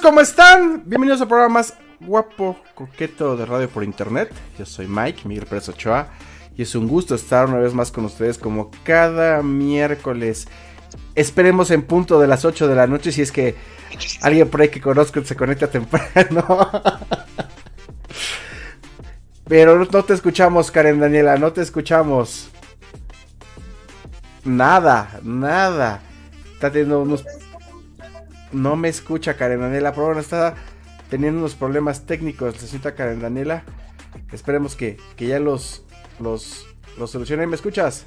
¿cómo están? Bienvenidos al programa más guapo, coqueto de radio por internet. Yo soy Mike, Miguel Pérez Ochoa, y es un gusto estar una vez más con ustedes como cada miércoles. Esperemos en punto de las 8 de la noche si es que alguien por ahí que conozco se conecta temprano. Pero no te escuchamos, Karen Daniela, no te escuchamos. Nada, nada. Está teniendo unos no me escucha Karen Daniela. Por ahora está teniendo unos problemas técnicos. Necesita Karen Daniela. Esperemos que, ya los, los, los solucione. ¿Me escuchas?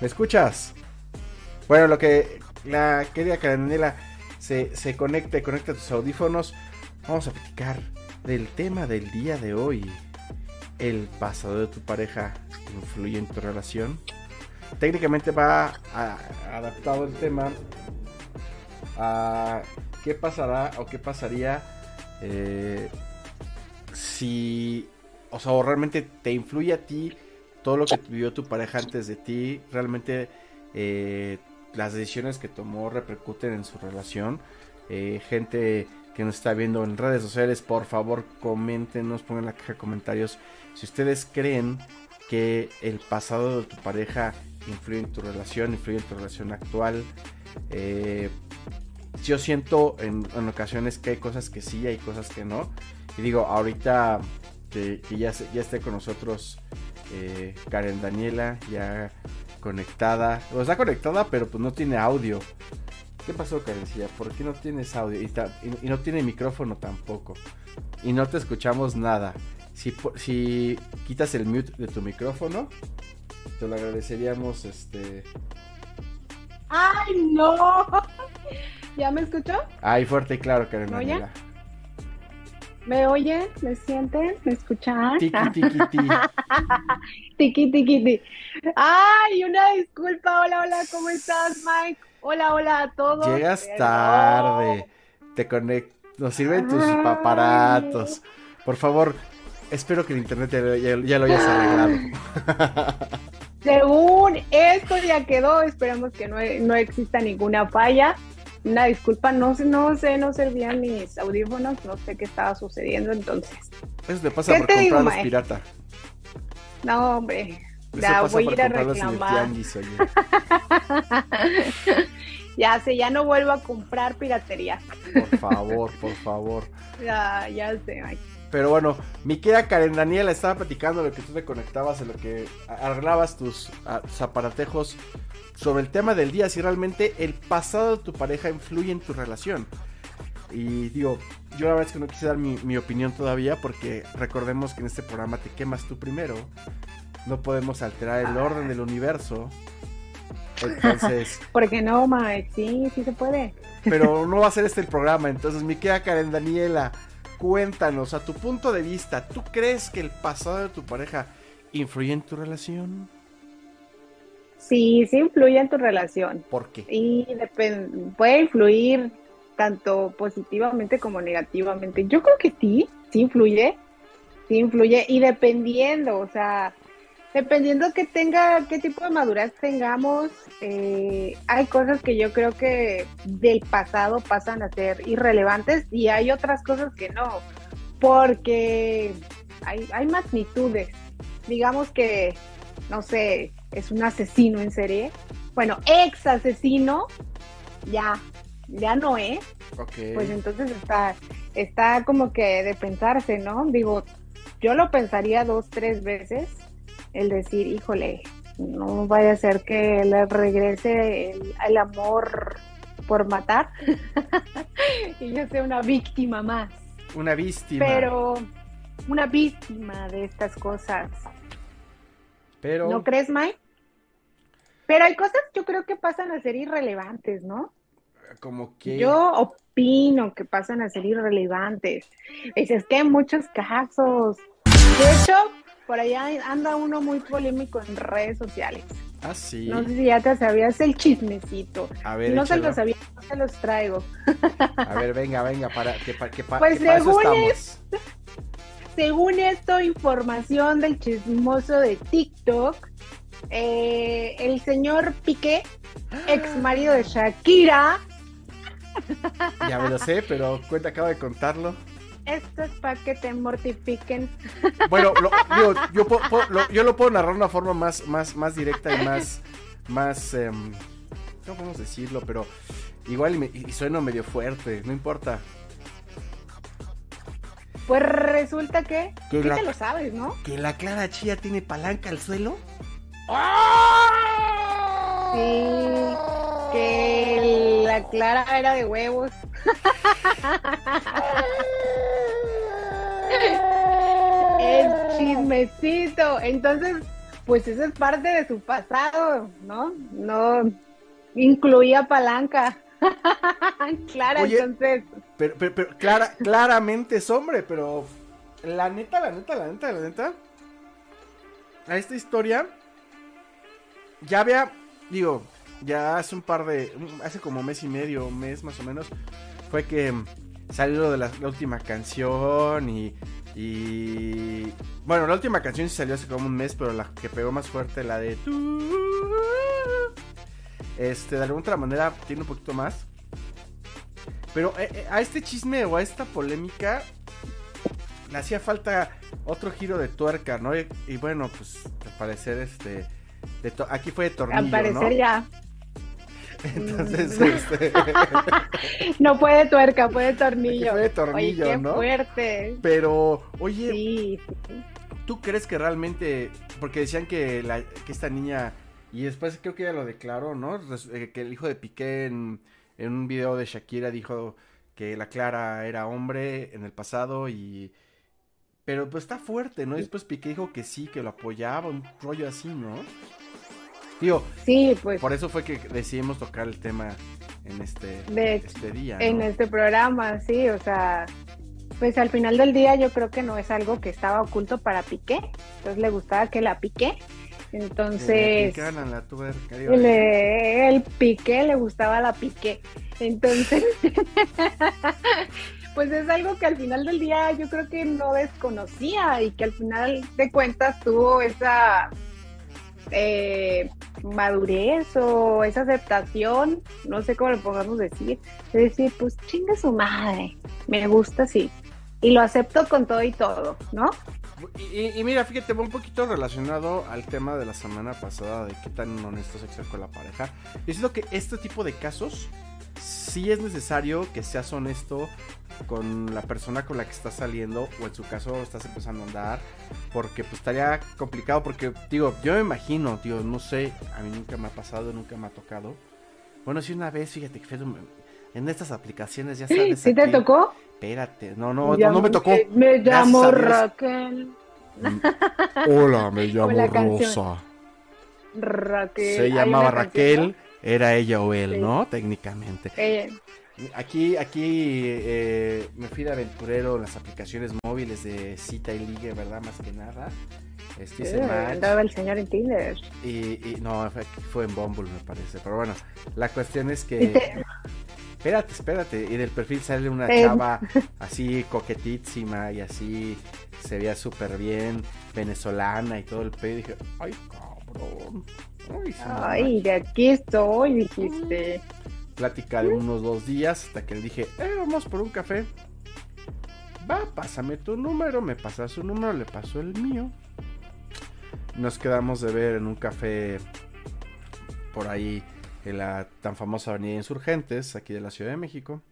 ¿Me escuchas? Bueno, lo que la querida Karen Daniela se, se conecte, conecta tus audífonos. Vamos a platicar del tema del día de hoy. El pasado de tu pareja influye en tu relación técnicamente va adaptado el tema a qué pasará o qué pasaría eh, si, o sea, realmente te influye a ti todo lo que vivió tu pareja antes de ti, realmente eh, las decisiones que tomó repercuten en su relación. Eh, gente que nos está viendo en redes sociales, por favor coméntenos, pongan la caja de comentarios si ustedes creen que el pasado de tu pareja influye en tu relación, influye en tu relación actual. Eh, yo siento en, ocasiones que hay cosas que sí, hay cosas que no. Y digo, ahorita que, ya, ya esté con nosotros eh, Karen Daniela, ya conectada. O está conectada, pero pues no tiene audio. ¿Qué pasó, Karencilla? ¿Por qué no tienes audio? Y, y, no tiene micrófono tampoco. Y no te escuchamos nada. Si, si quitas el mute de tu micrófono, te lo agradeceríamos, este... ¡Ay, no! ¿Ya me escuchó? Ay, fuerte y claro, Karen. ¿Me ¿Me oyen? ¿Me sienten? ¿Me escuchan? Tiki, tiki, tiki. tiki, tiki, tiki. Ay, una disculpa. Hola, hola, ¿cómo estás, Mike? Hola, hola a todos. Llegas tarde. Te conecto. Nos sirven tus aparatos. Por favor, espero que el internet ya, ya lo hayas arreglado. Según esto ya quedó, esperamos que no, exista ninguna falla. Una disculpa, no, no sé, no servían mis audífonos, no sé qué estaba sucediendo entonces. Eso te pasa por comprarlos pirata. No, hombre, ya voy a ir a reclamar. ya sé, ya no vuelvo a comprar piratería. Por favor, por favor. Ya, ya sé. Pero bueno, mi querida Karen Daniela estaba platicando lo que tú te conectabas, en lo que arreglabas tus, zaparatejos sobre el tema del día, si realmente el pasado de tu pareja influye en tu relación. Y digo, yo la verdad es que no quise dar mi, opinión todavía porque recordemos que en este programa te quemas tú primero. No podemos alterar el orden del universo. Entonces. ¿Por qué no, Mike? Sí, sí se puede. Pero no va a ser este el programa. Entonces, mi querida Karen Daniela, cuéntanos, a tu punto de vista, ¿tú crees que el pasado de tu pareja influye en tu relación? Sí, sí influye en tu relación. ¿Por qué? Y puede influir tanto positivamente como negativamente. Yo creo que sí, sí influye, sí influye y dependiendo, o sea, Dependiendo que tenga, qué tipo de madurez tengamos, eh, hay cosas que yo creo que del pasado pasan a ser irrelevantes y hay otras cosas que no, porque hay, hay magnitudes. Digamos que, no sé, es un asesino en serie. Bueno, ex asesino, ya, ya no es. Pues entonces está, está como que de pensarse, ¿no? Digo, yo lo pensaría dos, tres veces el decir, híjole, no vaya a ser que le regrese el, amor por matar y yo sea una víctima más. Una víctima. Pero una víctima de estas cosas. Pero... ¿No crees, Mike? Pero hay cosas yo creo que pasan a ser irrelevantes, ¿no? Como que... Yo opino que pasan a ser irrelevantes. Es, que hay muchos casos. De hecho, por allá anda uno muy polémico en redes sociales. Ah, sí. No sé si ya te sabías el chismecito. A ver, no se los sabía, no se los traigo. A ver, venga, venga, para que, para, que, pues según Esto, según esto, información del chismoso de TikTok, eh, el señor Piqué, ex marido de Shakira, Ya me lo sé, pero cuenta, acabo de contarlo. Esto es para que te mortifiquen. Bueno, lo, digo, yo, po- po- lo, yo lo puedo narrar de una forma más, más, más directa y más, más, em, no podemos decirlo, pero igual y, me- y sueno medio fuerte, no importa. Pues resulta que, Que la- te lo sabes, ¿no? ¿Que la Clara Chía tiene palanca al suelo? Sí, que la Clara era de huevos. El chismecito. Entonces, pues eso es parte de su pasado, ¿no? No incluía palanca. Clara, Oye. entonces, Pero, pero, pero clara, claramente es hombre, pero la neta, la neta, la neta, la neta, a esta historia ya había, digo, ya hace un par de, hace como mes y medio, mes más o menos, fue que salió lo de la, la última canción y, y, bueno, la última canción sí salió hace como un mes, pero la que pegó más fuerte, la de tú, este, de alguna otra manera tiene un poquito más. Pero eh, eh, a este chisme o a esta polémica le hacía falta otro giro de tuerca, ¿no? Y, y bueno, pues al parecer este de aquí fue de tornillo, al parecer ¿no? ya. Entonces, Mm. este, No fue de tuerca, fue de tornillo. fue de tornillo, Oye, qué ¿no? fuerte. pero oye, Sí, sí. ¿tú crees que realmente porque decían que la que esta niña y después creo que ella lo declaró, ¿no? Eh, que el hijo de Piqué en, en un video de Shakira dijo que la Clara era hombre en el pasado y pero pues está fuerte, ¿no? Y después Piqué dijo que sí, que lo apoyaba, un rollo así, ¿no? Sí, pues por eso fue que decidimos tocar el tema en este, De- este día. en este programa, sí, o sea, pues al final del día yo creo que no es algo que estaba oculto para Piqué, entonces le gustaba que la piqué, le entonces picaran la tuerca, digo, le- el Piqué le gustaba la Piqué, entonces pues es algo que al final del día yo creo que no desconocía y que al final de cuentas tuvo esa eh, madurez o esa aceptación, no sé cómo lo podamos decir, de decir, pues chinga su madre, me gusta así. Y lo acepto con todo y todo, ¿no? Y, y- mira, fíjate, un poquito relacionado al tema de la semana pasada de qué tan que ser con la pareja. Yo siento que este tipo de casos sí es necesario que seas honesto con la persona con la que estás saliendo o en su caso estás empezando a andar porque pues estaría complicado porque digo, yo me imagino, tío, no sé, a mí nunca me ha pasado, nunca me ha tocado. Bueno, sí una vez, fíjate que en estas aplicaciones ya sabes. ¿Sí te aquí- tocó? Espérate, no, no, Ya- no, me tocó. Me llamo. Raquel. Mm. Hola, me llamo canción. Rosa. Raquel. Se llamaba canción, Raquel, era ella o él, Sí. ¿no? Técnicamente. Aquí, aquí eh, me fui de aventurero en las aplicaciones móviles de cita y ligue, ¿verdad? Más que nada. Este match. andaba el señor en Tinder. Y, y- no, fue, en Bumble, me parece. Pero bueno, la cuestión es que. te- Espérate, espérate. Y del perfil sale una Eh. chava así coquetísima y así se veía súper bien, venezolana y todo el pedo. Y dije, ay, cabrón. Ay, su mamá". Ay, de aquí estoy, dijiste. Plática de unos dos días hasta que le dije, eh, vamos por un café. Va, pásame tu número. Me pasa su número, le pasó el mío. Nos quedamos de ver en un café por ahí en la tan famosa avenida Insurgentes, aquí de la Ciudad de México.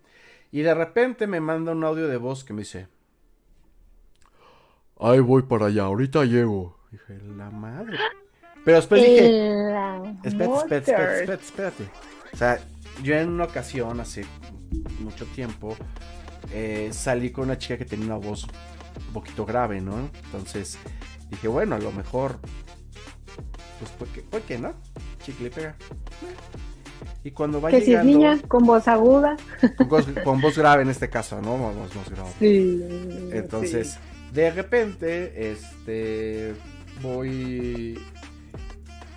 Y de repente me manda un audio de voz que me dice, ahí voy para allá, ahorita llego. Dije, la madre. Pero después dije, Espérate, espérate, espérate, espérate, espérate. O sea, yo en una ocasión, hace mucho tiempo, eh, salí con una chica que tenía una voz un poquito grave, ¿no? Entonces dije, bueno, a lo mejor, pues, ¿por qué, por qué no? Chicle y pega. Y cuando va Que si es llegando, niña, con voz aguda. con, voz, con voz grave en este caso, ¿no? Voz, voz grave. Sí. Entonces, de repente, este, voy,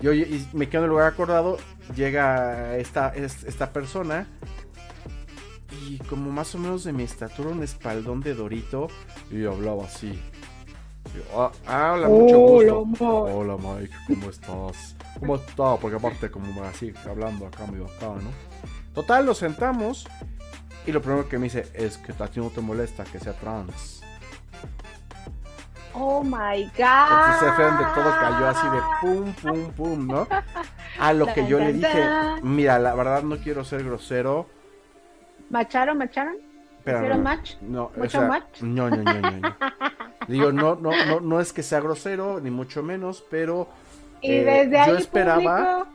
yo y me quedo en el lugar acordado, llega esta, es- esta persona y como más o menos de mi estatura, un espaldón de Dorito y hablaba así. Yo, ah, ah, hola, mucho gusto. Hola Mike, ¿cómo estás? ¿Cómo estás? Porque aparte como así, hablando acá medio acá, ¿no? Total, nos sentamos Y lo primero que me dice es que a ti no te molesta que sea trans. Oh my god. Entonces fue donde todo cayó así de pum, pum, pum, ¿no? A lo que yo le dije, mira, la verdad no quiero ser grosero. ¿Macharon, macharon? ¿Hicieron match? No, o sea, match? No, no, no, no, no. Digo, no, no, no, no es que sea grosero, ni mucho menos, pero y eh, desde ahí yo esperaba.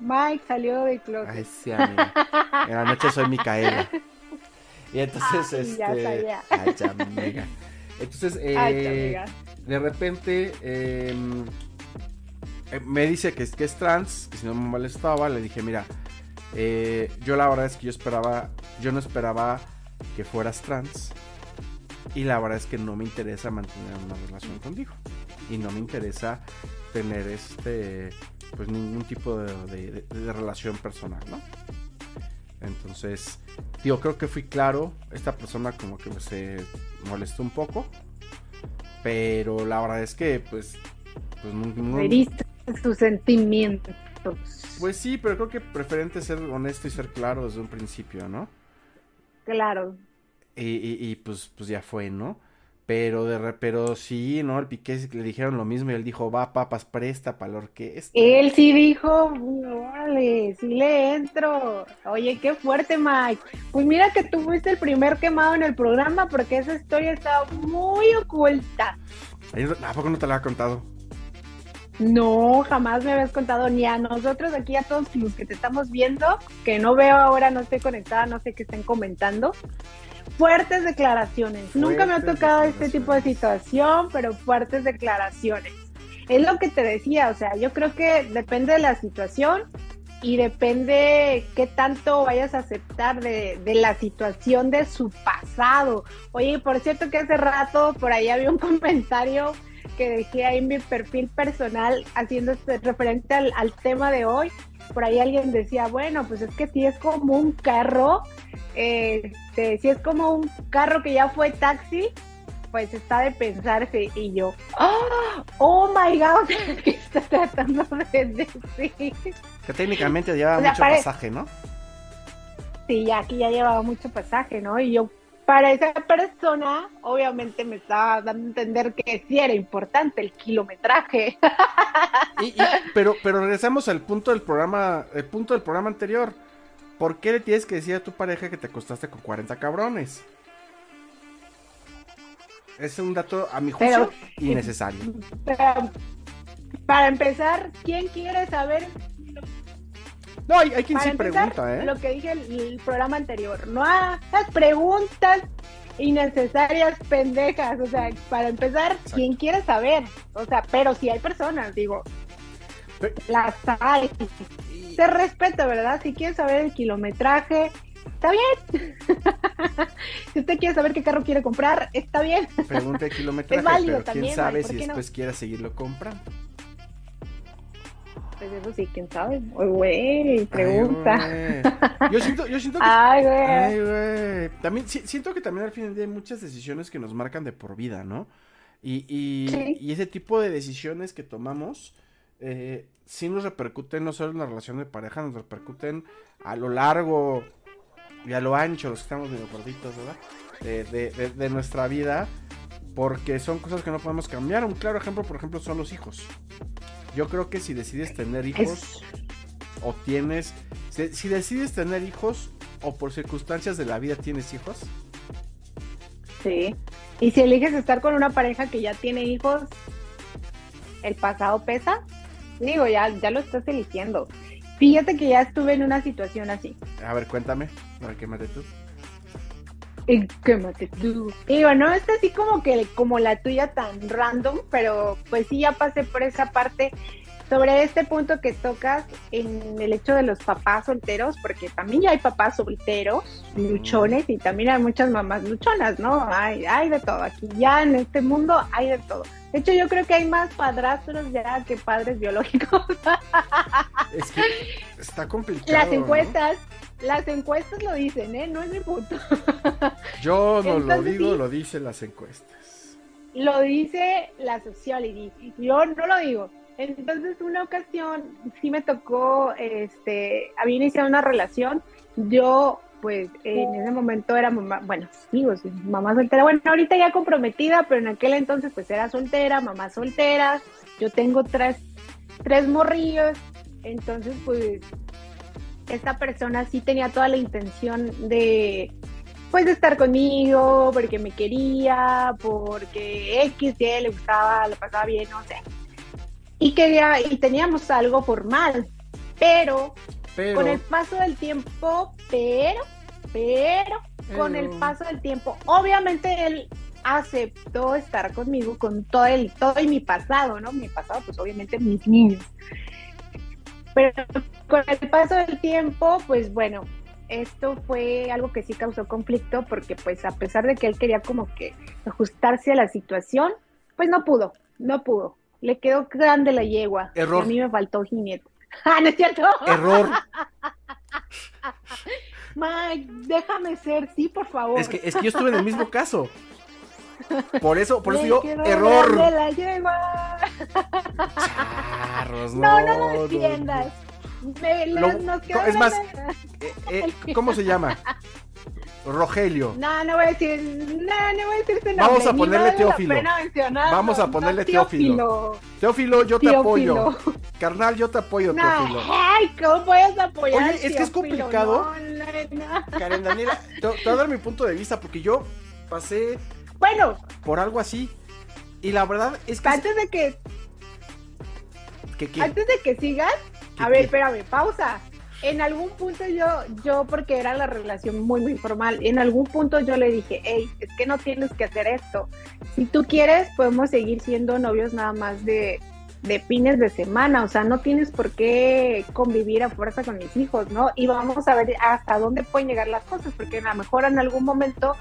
Mike salió de closet. Ay, sí, amiga. En la noche soy Micaela. Y entonces, Ay, este. Ya Ay, amiga. Entonces, eh, de repente, eh, me dice que, que es trans, que si no me molestaba, le dije, mira, eh, yo la verdad es que yo esperaba, yo no esperaba que fueras trans. Y la verdad es que no me interesa mantener una relación contigo. Y no me interesa tener este, pues ningún tipo de, relación personal, ¿no? Entonces, digo, creo que fui claro. Esta persona como que se molestó un poco. Pero la verdad es que, pues, pues no, sus sentimientos. Pues sí, pero creo que preferente ser honesto y ser claro desde un principio, ¿no? Claro. Y, pues, pues ya fue, ¿no? Pero de pero sí, ¿no? El Piqué le dijeron lo mismo y él dijo, va, papas, presta para la orquesta. Él sí dijo, vale, sí le entro. Oye, qué fuerte, Mike. Pues mira que tú fuiste el primer quemado en el programa porque esa historia estaba muy oculta. ¿A poco no te la ha contado? No, jamás me habías contado ni a nosotros aquí, a todos los que te estamos viendo, que no veo ahora, no estoy conectada, no sé qué estén comentando fuertes declaraciones. Nunca me ha tocado este tipo de situación, pero fuertes declaraciones. Es lo que te decía, o sea, yo creo que depende de la situación y depende qué tanto vayas a aceptar de, de, la situación de su pasado. Oye, por cierto que hace rato por ahí había un comentario que dejé ahí en mi perfil personal haciendo este, referente al, al tema de hoy. Por ahí alguien decía, bueno, pues es que si es como un carro este, si es como un carro que ya fue taxi, pues está de pensarse y yo, ¡Oh, oh my God! ¿Qué está tratando de decir? Que técnicamente llevaba mucho pasaje, ¿no? Sí, ya aquí ya llevaba mucho pasaje, ¿no? Y yo, para esa persona, obviamente me estaba dando a entender que sí era importante el kilometraje. pero, pero regresamos al punto del programa, el punto del programa anterior ¿Por qué le tienes que decir a tu pareja que te acostaste con 40 cabrones? Es un dato, a mi juicio, innecesario. para empezar, ¿quién quiere saber? No, hay, quien sí pregunta, ¿eh? Lo que dije en el, programa anterior. No hagas preguntas innecesarias, pendejas. O sea, para empezar, ¿quién quiere saber? O sea, pero si hay personas, digo, las hay se respeta, ¿verdad? Si quiere saber el kilometraje, está bien. si usted quiere saber qué carro quiere comprar, está bien. Pregunta de kilometraje, pero quién sabe si después quiera seguirlo comprando. Pues eso sí, quién sabe. güey, pregunta. yo siento, yo siento que. Ay, güey. También siento que también al final hay muchas decisiones que nos marcan de por vida, ¿no? Y, y, y ese tipo de decisiones que tomamos eh, sí nos repercuten no solo en la relación de pareja, nos repercuten a lo largo y a lo ancho, los que estamos medio gorditos, ¿verdad? De, nuestra vida, porque son cosas que no podemos cambiar. Un claro ejemplo, por ejemplo, son los hijos. Yo creo que si decides tener hijos o tienes, si, decides tener hijos o por circunstancias de la vida tienes hijos. Sí. Y si eliges estar con una pareja que ya tiene hijos, ¿el pasado pesa? Digo, ya, ya lo estás eligiendo. Fíjate que ya estuve en una situación así. A ver, cuéntame, para quémate tú. Y quémate tú. Digo, no es así como que como la tuya tan random, pero pues sí ya pasé por esa parte sobre este punto que tocas en el hecho de los papás solteros, porque también ya hay papás solteros, luchones, y también hay muchas mamás luchonas, ¿no? Hay, hay de todo. Aquí ya en este mundo hay de todo. De hecho, yo creo que hay más padrastros ya que padres biológicos. Es que está complicado. Las encuestas, las encuestas lo dicen, ¿eh? No es mi punto. Yo no lo digo, lo dicen las encuestas. Lo dice la sociology. Yo no lo digo. Entonces, una ocasión sí me tocó, este, había iniciado una relación. Yo pues en ese momento era mamá, bueno, digo, mamá soltera, bueno, ahorita ya comprometida, pero en aquel entonces pues era soltera, mamá soltera, yo tengo tres, tres morrillos, entonces pues esta persona sí tenía toda la intención de pues de estar conmigo, porque me quería, porque X, Y le gustaba, le pasaba bien, no sé. Y quería, y teníamos algo formal, pero, con el paso del tiempo, pero, pero, con el paso del tiempo, obviamente él aceptó estar conmigo con todo el, todo y mi pasado, ¿no? Mi pasado, pues obviamente mis niños. Pero con el paso del tiempo, pues bueno, esto fue algo que sí causó conflicto porque pues a pesar de que él quería como que ajustarse a la situación, pues no pudo, no pudo. Le quedó grande la yegua. Error. a mí me faltó jinete. ¡Ah, no es cierto! Error. Mike, déjame ser, sí, por favor. Es que, es que yo estuve en el mismo caso. Por eso, por eso yo, error. La yegua. Charros, no, no, no lo defiendas es más, eh, eh, ¿cómo se llama? Rogelio. No, no voy a decir, no, no voy a decir nombre. Vamos a ponerle Teófilo. Vamos a ponerle Teófilo. Teófilo, yo te apoyo. Carnal, yo te apoyo, Teófilo. Ay, ¿cómo puedes apoyar? Oye, es que es complicado. Karen Daniela, te, te voy a dar mi punto de vista porque yo pasé. Bueno. Por algo así. Y la verdad es que. Antes de que. Antes de que sigas, a ver, espérame, pausa. En algún punto yo, yo, porque era la relación muy, muy formal, en algún punto yo le dije, hey, es que no tienes que hacer esto. Si tú quieres, podemos seguir siendo novios nada más de, de fines de semana, o sea, no tienes por qué convivir a fuerza con mis hijos, ¿no? Y vamos a ver hasta dónde pueden llegar las cosas, porque a lo mejor en algún momento,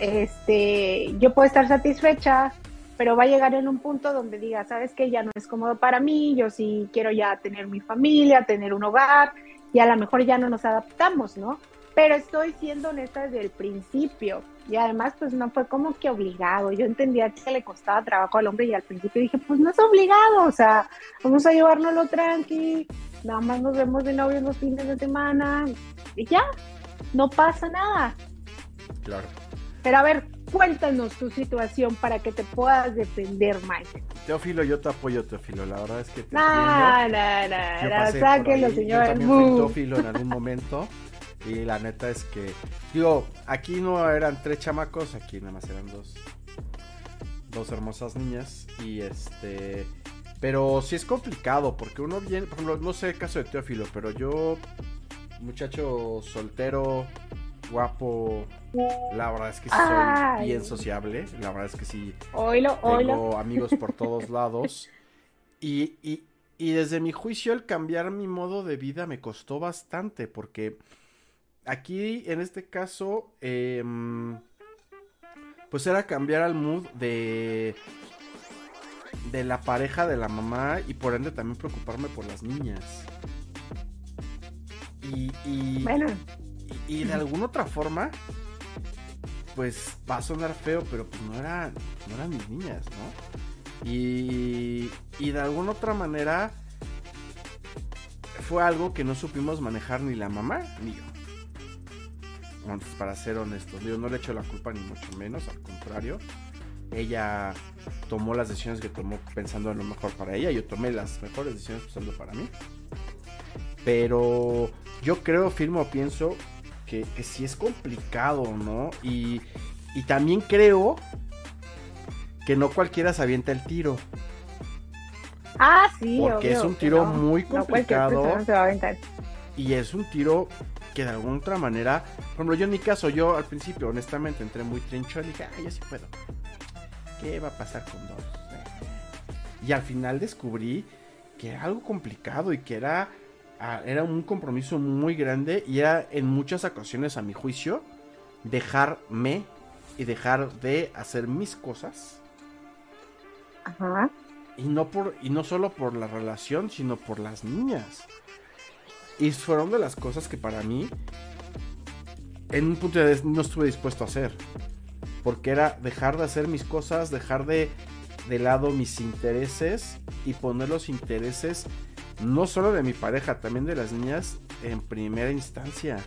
este, yo puedo estar satisfecha, pero va a llegar en un punto donde diga, sabes que ya no es cómodo para mí, yo sí quiero ya tener mi familia, tener un hogar, y a lo mejor ya no nos adaptamos, ¿no? Pero estoy siendo honesta desde el principio, y además pues no fue como que obligado, yo entendía que le costaba trabajo al hombre y al principio dije, pues no es obligado, o sea, vamos a llevárnoslo tranqui, nada más nos vemos de novio los fines de semana, y ya, no pasa nada. Claro. Pero a ver, cuéntanos tu situación para que te puedas defender, Mike. Teófilo, yo te apoyo, Teófilo. La verdad es que te nah, nah, nah, sáquenlo, señor. Yo también fui Teófilo en algún momento. Y la neta es que, digo, aquí no eran tres chamacos, aquí nada más eran dos. Dos hermosas niñas. Y este. Pero sí es complicado, porque uno viene, por ejemplo, no sé el caso de Teófilo, pero yo, muchacho soltero, guapo. La verdad es que sí soy bien sociable. La verdad es que sí. tengo amigos por todos lados. Y, desde mi juicio, el cambiar mi modo de vida me costó bastante. Porque aquí, en este caso, em, pues era cambiar al mood de. De la pareja de la mamá y por ende también preocuparme por las niñas. Y, y, bueno y, de alguna otra forma, pues va a sonar feo, pero pues no, era, no eran mis niñas, ¿no? Y, y de alguna otra manera fue algo que no supimos manejar ni la mamá ni yo. Entonces, para ser honestos, yo no le echo la culpa ni mucho menos, al contrario. Ella tomó las decisiones que tomó pensando en lo mejor para ella, yo tomé las mejores decisiones pensando para mí. Pero yo creo, firmo, pienso que, sí es complicado, ¿no? Y, también creo que no cualquiera se avienta el tiro. Ah, sí, Porque es un tiro muy complicado. Y es un tiro que de alguna otra manera, por ejemplo, yo en mi caso, yo al principio, honestamente, entré muy trincho y dije, ah, yo sí puedo. ¿Qué va a pasar con dos? Y al final descubrí que era algo complicado y que era era un compromiso muy grande y era en muchas ocasiones, a mi juicio, dejarme y dejar de hacer mis cosas. Ajá. Y no, por, y no solo por la relación, sino por las niñas. Y fueron de las cosas que para mí, en un punto de no estuve dispuesto a hacer. Porque era dejar de hacer mis cosas, dejar de, de lado mis intereses y poner los intereses no solo de mi pareja, también de las niñas en primera instancia.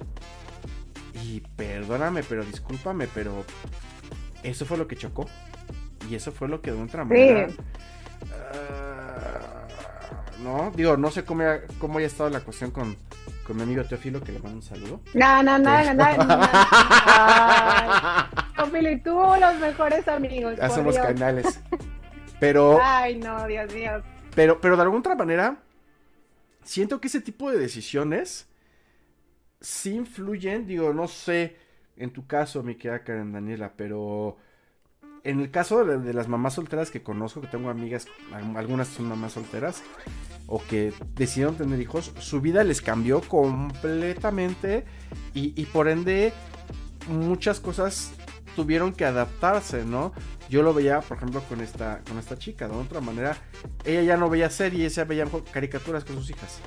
Y perdóname, pero discúlpame, pero eso fue lo que chocó. Y eso fue lo que de otra manera. Ah, no, digo, no sé cómo, cómo haya estado la cuestión con, con mi amigo Teófilo, que le mando un saludo. No, no, no, no, no. Teófilo y tú, los mejores amigos. Ya somos canales. Pero. Ay, no, Dios mío. Pero, pero de alguna otra manera, siento que ese tipo de decisiones sí influyen, digo, no sé, en tu caso, mi querida Karen Daniela, pero en el caso de, las mamás solteras que conozco, que tengo amigas, algunas son mamás solteras, o que decidieron tener hijos, su vida les cambió completamente y, y por ende muchas cosas tuvieron que adaptarse, ¿no? Yo lo veía, por ejemplo, con esta, con esta chica, de otra manera, ella ya no veía series, ella veía caricaturas con sus hijas.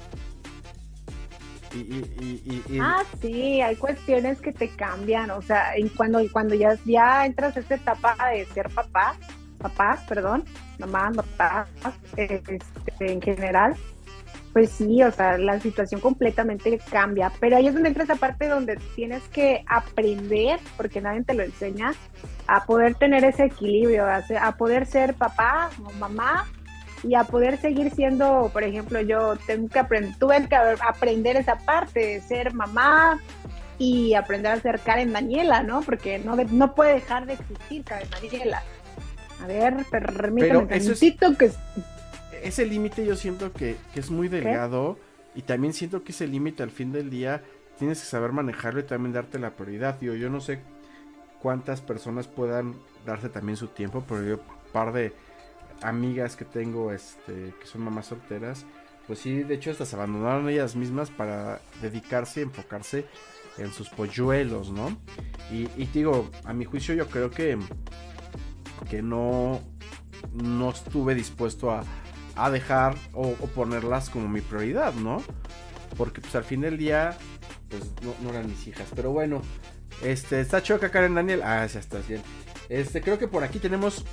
Ah, sí, hay cuestiones que te cambian, o sea, cuando, cuando ya, ya entras a esta etapa de ser papá, papás, perdón, mamá, papás, este, en general, pues sí, o sea, la situación completamente cambia, pero ahí es donde entra esa parte donde tienes que aprender, porque nadie te lo enseña, a poder tener ese equilibrio, a, a poder ser papá o mamá y a poder seguir siendo, por ejemplo, yo tengo que aprender, tuve que aprender esa parte de ser mamá y aprender a ser Karen Daniela, ¿no? Porque no, no puede dejar de existir Karen Daniela. A ver, permítame un es, que... Ese límite yo siento que, es muy delgado y también siento que ese límite al fin del día tienes que saber manejarlo y también darte la prioridad. Yo, yo no sé cuántas personas puedan darse también su tiempo, pero yo par de amigas que tengo este, que son mamás solteras, pues sí, de hecho hasta se abandonaron ellas mismas para dedicarse y enfocarse en sus polluelos, ¿no? Y, digo, a mi juicio yo creo que, que no, no estuve dispuesto a, a dejar o, ponerlas como mi prioridad, ¿no? Porque pues al fin del día, pues no, eran mis hijas. Pero bueno, este, está choca Karen Daniel. Ah, ya estás bien. Este, creo que por aquí tenemos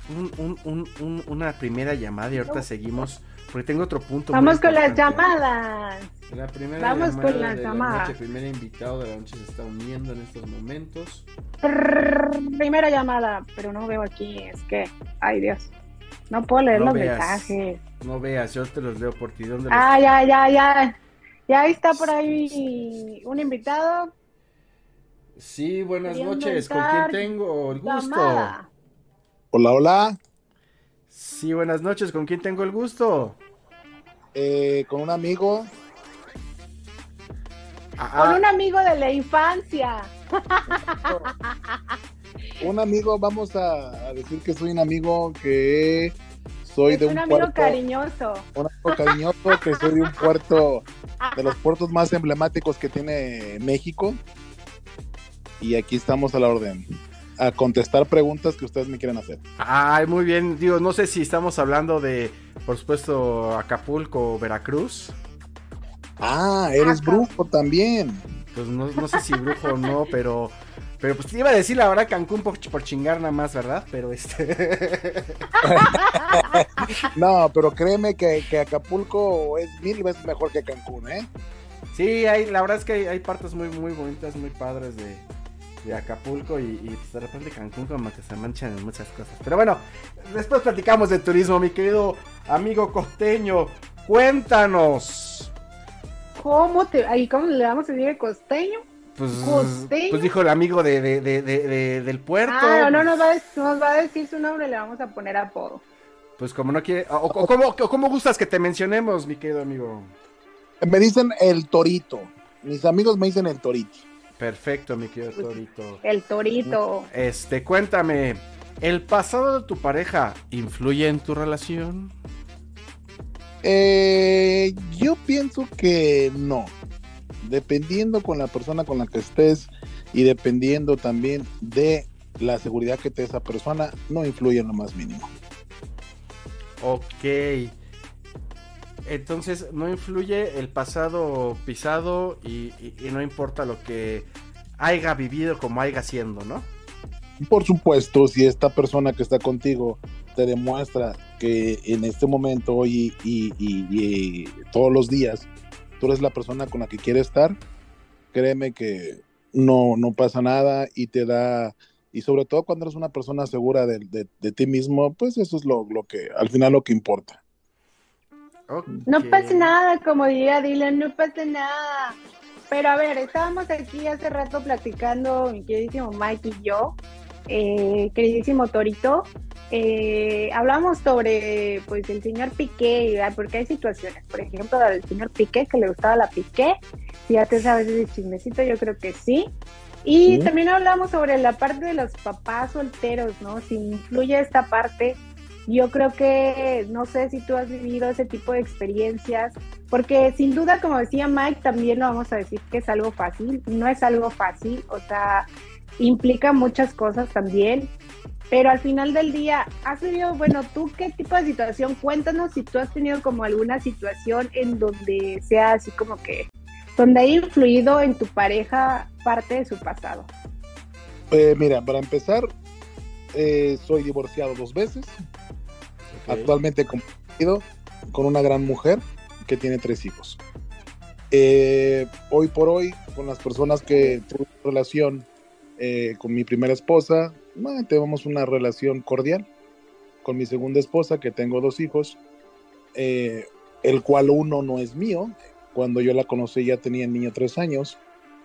una primera llamada y ahorita seguimos. Porque tengo otro punto. Vamos con las llamadas. La primera Vamos con las llamadas. El primer invitado de la noche se está uniendo en estos momentos. Primera llamada, pero no veo aquí. Es que, ay Dios. No puedo leer los mensajes. No veas, yo te los leo por ti. ¿Dónde ah, ya, ya, ya. Ya está por ahí un invitado. Sí, buenas noches. ¿Con quién tengo el gusto? Hola, hola. Sí, buenas noches. ¿Con quién tengo el gusto? Eh, con un amigo. Ah, con un amigo de la infancia. un amigo, vamos a, decir que soy un amigo que soy de un, un amigo cariñoso. Un amigo cariñoso que soy de un puerto de los puertos más emblemáticos que tiene México y aquí estamos a la orden a contestar preguntas que ustedes me quieran hacer. Ay, muy bien. Digo, no sé si estamos hablando de, por supuesto, Acapulco, Veracruz. Ah, eres brujo también. Pues no, no sé si brujo o no, pero pero pues te iba a decir la verdad Cancún por, por chingar nada más, ¿verdad? Pero este. no, pero créeme que, que, Acapulco es mil veces mejor que Cancún, ¿eh? Sí, hay, la verdad es que hay, hay partes muy, muy bonitas, muy padres de, de Acapulco y, pues, de repente Cancún como que se manchan en muchas cosas. Pero bueno, después platicamos de turismo, mi querido amigo costeño. Cuéntanos. ¿Cómo te, ahí cómo le vamos a decir costeño? Pues, pues dijo el amigo de, de, de, del puerto. Ah, no, no nos va, a, nos va a decir su nombre, le vamos a poner apodo. Pues como no quiere, o, cómo, cómo gustas que te mencionemos, mi querido amigo. Me dicen el torito. Mis amigos me dicen el torito. Perfecto, mi querido Torito. El Torito. Este, cuéntame, ¿el pasado de tu pareja influye en tu relación? Eh, yo pienso que no. Dependiendo con la persona con la que estés y dependiendo también de la seguridad que te dé esa persona, no influye en lo más mínimo. Ok. Entonces no influye el pasado pisado y, no importa lo que haya vivido como haya siendo, ¿no? Por supuesto, si esta persona que está contigo te demuestra que en este momento y, y, todos los días tú eres la persona con la que quiere estar, créeme que no, no pasa nada y te da, y sobre todo cuando eres una persona segura de, de, de ti mismo, pues eso es lo, lo, que, al final lo que importa. Okay. No pasa nada, como diría Dylan, no pasa nada. Pero a ver, estábamos aquí hace rato platicando, mi queridísimo Mike y yo, eh, queridísimo Torito, eh, hablamos sobre pues el señor Piqué, porque hay situaciones, por ejemplo, del señor Piqué que le gustaba la Piqué, si ya te sabes ese chismecito, yo creo que sí. Y ¿Sí? también hablamos sobre la parte de los papás solteros, ¿no? Si influye esta parte yo creo que no sé si tú has vivido ese tipo de experiencias, porque sin duda, como decía Mike, también lo vamos a decir que es algo fácil, no es algo fácil, o sea, implica muchas cosas también, pero al final del día, ¿has vivido, bueno, tú qué tipo de situación? Cuéntanos si tú has tenido como alguna situación en donde sea así como que, donde haya influido en tu pareja parte de su pasado. Eh, mira, para empezar, eh, soy divorciado dos veces. Okay. Actualmente comprometido con una gran mujer que tiene tres hijos. Eh, hoy por hoy, con las personas que tuve relación eh, con mi primera esposa, bueno, tenemos una relación cordial. Con mi segunda esposa, que tengo dos hijos, eh, el cual uno no es mío. Cuando yo la conocí ya tenía el niño tres años.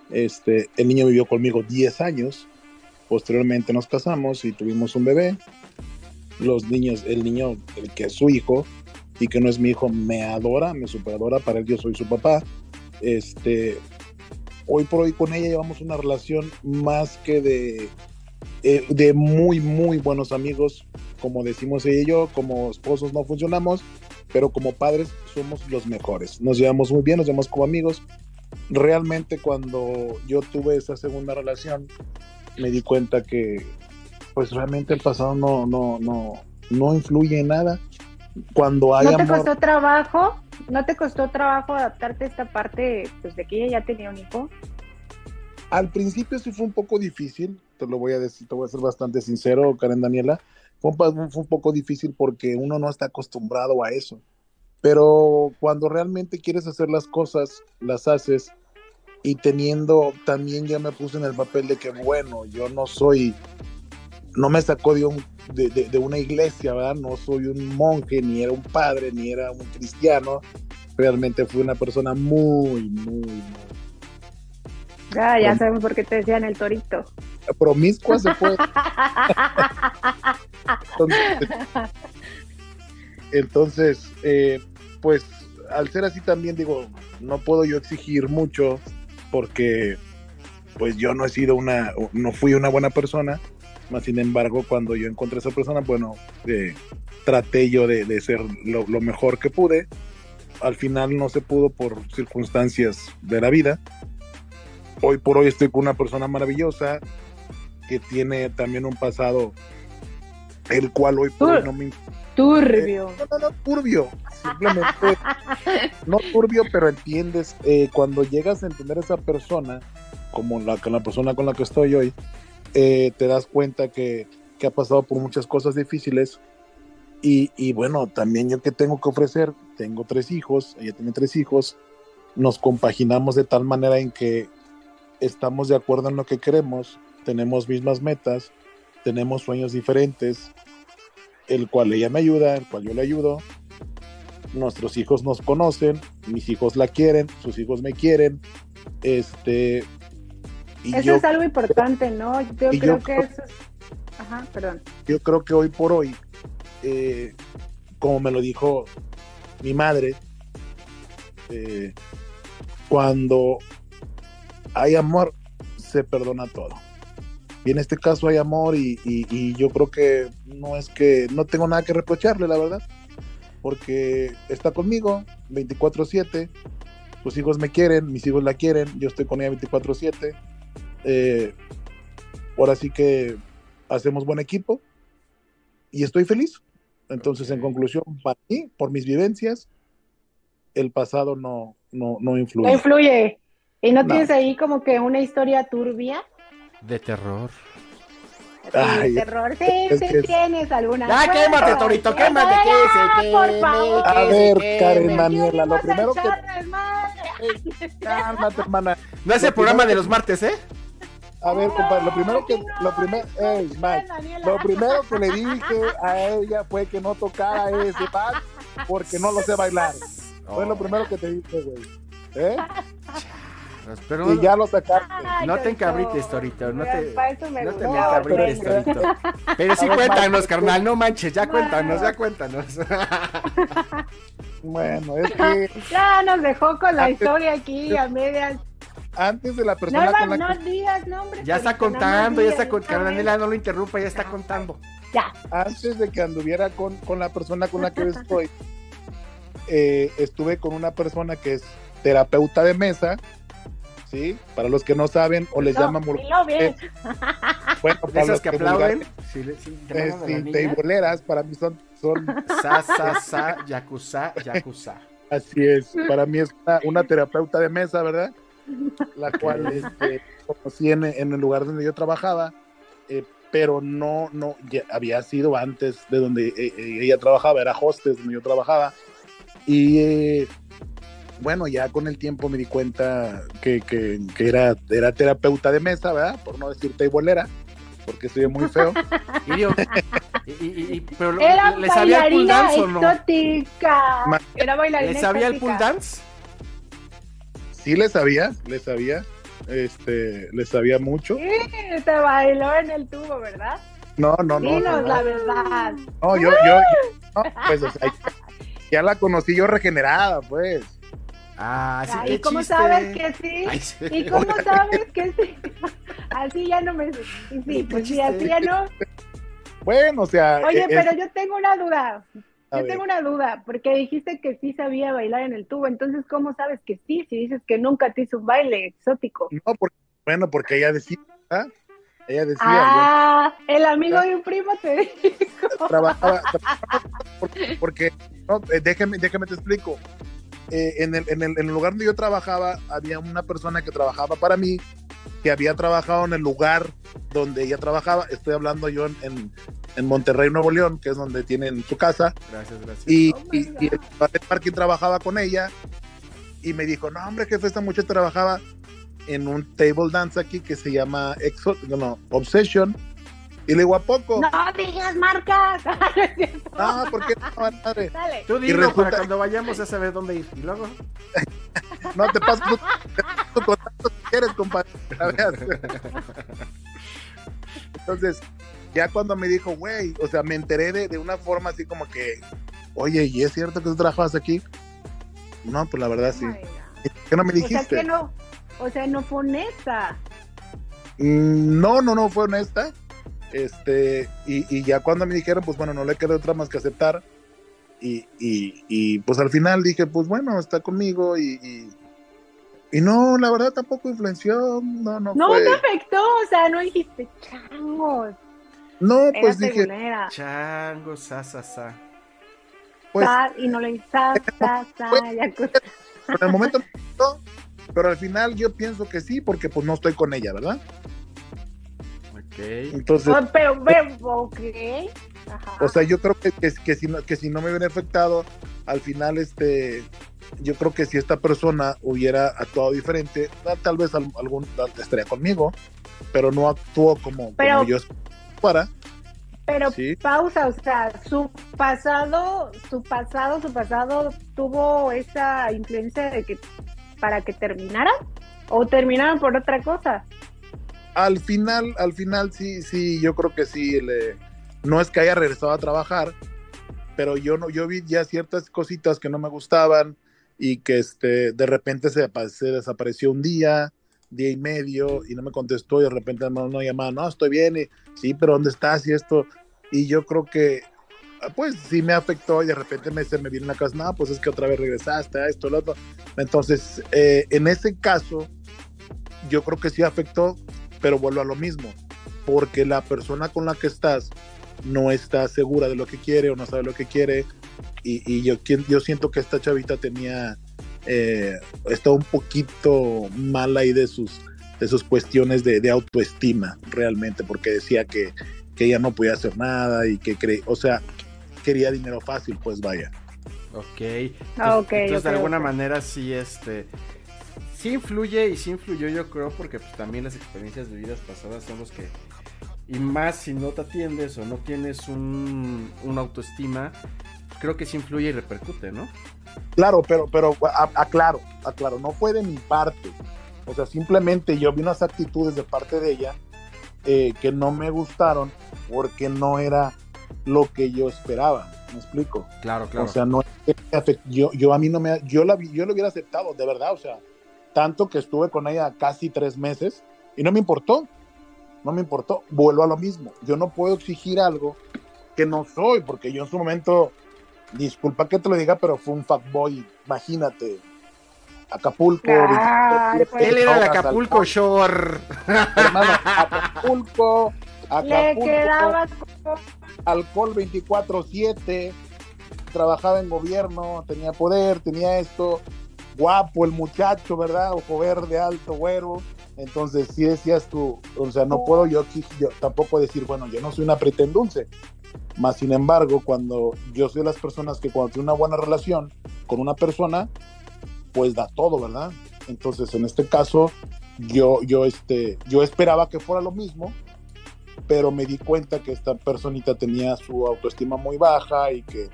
Este, el niño vivió conmigo 10 años. Posteriormente nos casamos y tuvimos un bebé. Los niños, el niño, el que es su hijo y que no es mi hijo, me adora, me superadora. Para él yo soy su papá. Este, hoy por hoy con ella llevamos una relación más que de, eh, de muy, muy buenos amigos. Como decimos ella y yo, como esposos no funcionamos, pero como padres somos los mejores. Nos llevamos muy bien, nos llevamos como amigos. Realmente cuando yo tuve esa segunda relación, me di cuenta que pues realmente el pasado no, no, no, no influye en nada. Cuando hay ¿No te amor, costó trabajo? ¿No te costó trabajo adaptarte a esta parte pues, de que ella ya tenía un hijo? Al principio sí fue un poco difícil, te lo voy a decir, te voy a ser bastante sincero, Karen Daniela. Fue un, fue un poco difícil porque uno no está acostumbrado a eso. Pero cuando realmente quieres hacer las cosas, las haces y teniendo, también ya me puse en el papel de que, bueno, yo no soy, no me sacó de, un, de, de, de, una iglesia, ¿verdad? No soy un monje, ni era un padre, ni era un cristiano. Realmente fui una persona muy, muy, muy. Ah, ya saben por qué te decían el torito. Promiscua se fue. entonces, entonces eh, pues al ser así también digo, no puedo yo exigir mucho porque pues yo no he sido una, no fui una buena persona, más sin embargo cuando yo encontré a esa persona, bueno, eh, traté yo de, de ser lo, lo, mejor que pude, al final no se pudo por circunstancias de la vida, hoy por hoy estoy con una persona maravillosa que tiene también un pasado el cual hoy por hoy no me turbio. Eh, no, no, no, turbio. Simplemente no turbio pero entiendes eh, cuando llegas a entender a esa persona como la, la persona con la que estoy hoy eh, te das cuenta que, ha pasado por muchas cosas difíciles y, y, bueno también yo que tengo que ofrecer tengo tres hijos ella tiene tres hijos nos compaginamos de tal manera en que estamos de acuerdo en lo que queremos tenemos mismas metas tenemos sueños diferentes el cual ella me ayuda, el cual yo le ayudo. Nuestros hijos nos conocen, mis hijos la quieren, sus hijos me quieren. Este. Eso yo, es algo importante, ¿no? Yo creo yo, que eso es. Ajá, perdón. Yo creo que hoy por hoy, eh, como me lo dijo mi madre, eh, cuando hay amor, se perdona todo y en este caso hay amor y, y, y, yo creo que no es que no tengo nada que reprocharle, la verdad, porque está conmigo 24/7, sus hijos me quieren, mis hijos la quieren, yo estoy con ella 24/7, eh, ahora sí que hacemos buen equipo y estoy feliz. Entonces, okay. en conclusión, para mí, por mis vivencias, el pasado no, no, no influye. No influye. ¿Y no, no, tienes ahí como que una historia turbia? De terror. Ay, de terror, sí, sí que... tienes alguna. Ya, quémate, Torito, quémate, que se Por favor. A ver, Karen Daniela, lo primero que. Cálmate, hermana. No es el programa de los martes, ¿eh? A ver, compadre, lo primero que, lo primero, lo primero que le dije a ella fue que no tocara ese vals porque no lo sé bailar. Fue lo primero que te dije, güey. ¿Eh? Pero Y ya lo sacaste. no te encabrites, Torito. No te, me no te encabrites, Torito. Pero sí cuéntanos, carnal. No manches, ya cuéntanos, ya cuéntanos. Bueno, es que Ya nos dejó con la historia aquí a medias. Antes de la No, persona con Iván, la no que, digas nombres. Ya está contando, ya está contando. Carnanela, no lo interrumpa, ya está contando. Ya. antes de que anduviera con, con la persona con la que estoy, eh, estuve con una persona que es terapeuta de mesa, ¿sí? Para los que no saben, o les No, llaman mur- bien. bueno, De para esas los que que aplauden. sí, te eh, sí, teiboleras, para mí son, son Sa, sa, sa, yakuza, yakuza. Así es, para mí es una, una terapeuta de mesa, ¿verdad? La cual este, conocí en, en el lugar donde yo trabajaba, eh, pero no, no, ya había sido antes de donde eh, eh, ella trabajaba, era hostes donde yo trabajaba. Y eh, bueno, ya con el tiempo me di cuenta que, que, que era, era terapeuta de mesa, ¿verdad? Por no decir teibolera, porque soy muy feo. Y digo, y, y- y- pero Era ¿le sabía el pool bailarina dance o no? Era bailarina ¿Le sabía el pool dance? Sí le sabía, le sabía, este, le sabía mucho. Sí, te bailó en el tubo, ¿verdad? No, no, no. Dinos no, no. la verdad. No, yo, yo, yo- no, pues, o sea, ya la conocí yo regenerada, pues. Ah, sí, ¿Y cómo chiste. sabes que sí? Ay, sí. ¿Y cómo sabes que sí? Así ya no me... Sí, pues sí, así ya no. Bueno, o sea, Oye, es- pero yo tengo una duda. Yo tengo una duda, porque dijiste que sí sabía bailar en el tubo, entonces ¿cómo sabes que sí? Si dices que nunca te hizo un baile exótico. no, porque, bueno, porque ella decía, ¿ah? ella decía, Ah, el amigo de un primo te dijo. trabajaba, trabajaba porque, porque- no, eh, déjame, déjame te explico. Eh, en, el, en, el, en el lugar donde yo trabajaba, había una persona que trabajaba para mí, que había trabajado en el lugar donde ella trabajaba. Estoy hablando yo en, en, en Monterrey, Nuevo León, que es donde tienen su casa. Gracias, gracias. Y, Oh y, y el padre parking trabajaba con ella y me dijo, no, hombre, jefe, esta muchacha trabajaba en un table dance aquí que se llama Exo no, Obsession. Y le digo, ¿a poco? No digas marcas. No cierto. No, ¿por qué no, madre? Dale. Tú dilo resulta- para cuando vayamos a saber dónde ir. Y luego, No te paso tu, te paso tu contacto quieres, compadre. Entonces, ya cuando me dijo, güey, o sea, me enteré de, de una forma así como que, oye, ¿y es cierto que tú trabajas aquí? No, pues la verdad sí. Oh. ¿Qué no me O sea dijiste? que no, o sea, no fue honesta. Mm, No, no, no fue honesta. Este, y, y ya cuando me dijeron, pues bueno, no le quedó otra más que aceptar. Y, y, y, pues al final dije, pues bueno, está conmigo. Y, y, no, la verdad tampoco influenció. No, no, No fue. te afectó, o sea, no dijiste changos. No, Era pues dije, segulera. chango, sa, sa, sa. pues Sa- y no le sa, sa, sa, ya cosa. por el momento no, pero al final yo pienso que sí, porque pues no estoy con ella, ¿verdad? Ok. Entonces, Oh, pero, pero, ok. Ajá. O sea, yo creo que, que, que si no, que si no me hubiera afectado, al final, este, yo creo que si esta persona hubiera actuado diferente, tal- vez al- algún estaría conmigo, pero no actuó como, Pero- como yo para. Pero Sí. pausa, o sea, su pasado, su pasado, su pasado tuvo esa influencia de que para que terminaran o terminaron por otra cosa. Al final, al final sí, sí, yo creo que sí, le, no es que haya regresado a trabajar, pero yo no, yo vi ya ciertas cositas que no me gustaban y que este, de repente se, se desapareció un día, día y medio y no me contestó y de repente me mandó una llamada, no, estoy bien, sí, pero ¿dónde estás? Y esto, y yo creo que ah, pues sí me afectó y de repente me, se me viene en la casa, no, pues es que otra vez regresaste a esto, lo otro. Entonces, eh, en ese caso, yo creo que sí afectó, pero vuelvo a lo mismo, porque la persona con la que estás no está segura de lo que quiere o no sabe lo que quiere y, y yo, yo siento que esta chavita tenía, eh, está un poquito mal ahí de sus, de sus cuestiones de, de autoestima realmente, porque decía que, que ella no podía hacer nada y que cree, o sea, quería dinero fácil, pues vaya. Ok. Ah, Entonces, ok, entonces, de alguna manera sí, este. Sí sí influye y sí influyó yo creo porque pues, también las experiencias de vidas pasadas son los que y más si no te atiendes o no tienes un, una autoestima creo que sí influye y repercute no claro pero pero aclaro aclaro no fue de mi parte. O sea simplemente yo vi unas actitudes de parte de ella eh, que no me gustaron porque no era lo que yo esperaba me explico claro claro. O sea no yo yo a mí no me yo la yo lo hubiera aceptado de verdad o sea tanto que estuve con ella casi tres meses y no me importó, no me importó, vuelvo a lo mismo, yo no puedo exigir algo que no soy, porque yo en su momento, disculpa que te lo diga, pero fue un fuckboy, imagínate, Acapulco. él era el Acapulco Shore. Hermano, Acapulco, Acapulco. Le quedaba alcohol 24-7, trabajaba en gobierno, tenía poder, tenía esto, guapo el muchacho, ¿verdad? Ojo verde, alto, güero. Entonces, si decías tú, o sea, no puedo yo, yo tampoco decir, bueno, yo no soy una pretendunce. Más sin embargo, cuando yo soy de las personas que cuando tiene una buena relación con una persona, pues da todo, ¿verdad? Entonces, en este caso, yo, yo, este, yo esperaba que fuera lo mismo, pero me di cuenta que esta personita tenía su autoestima muy baja y que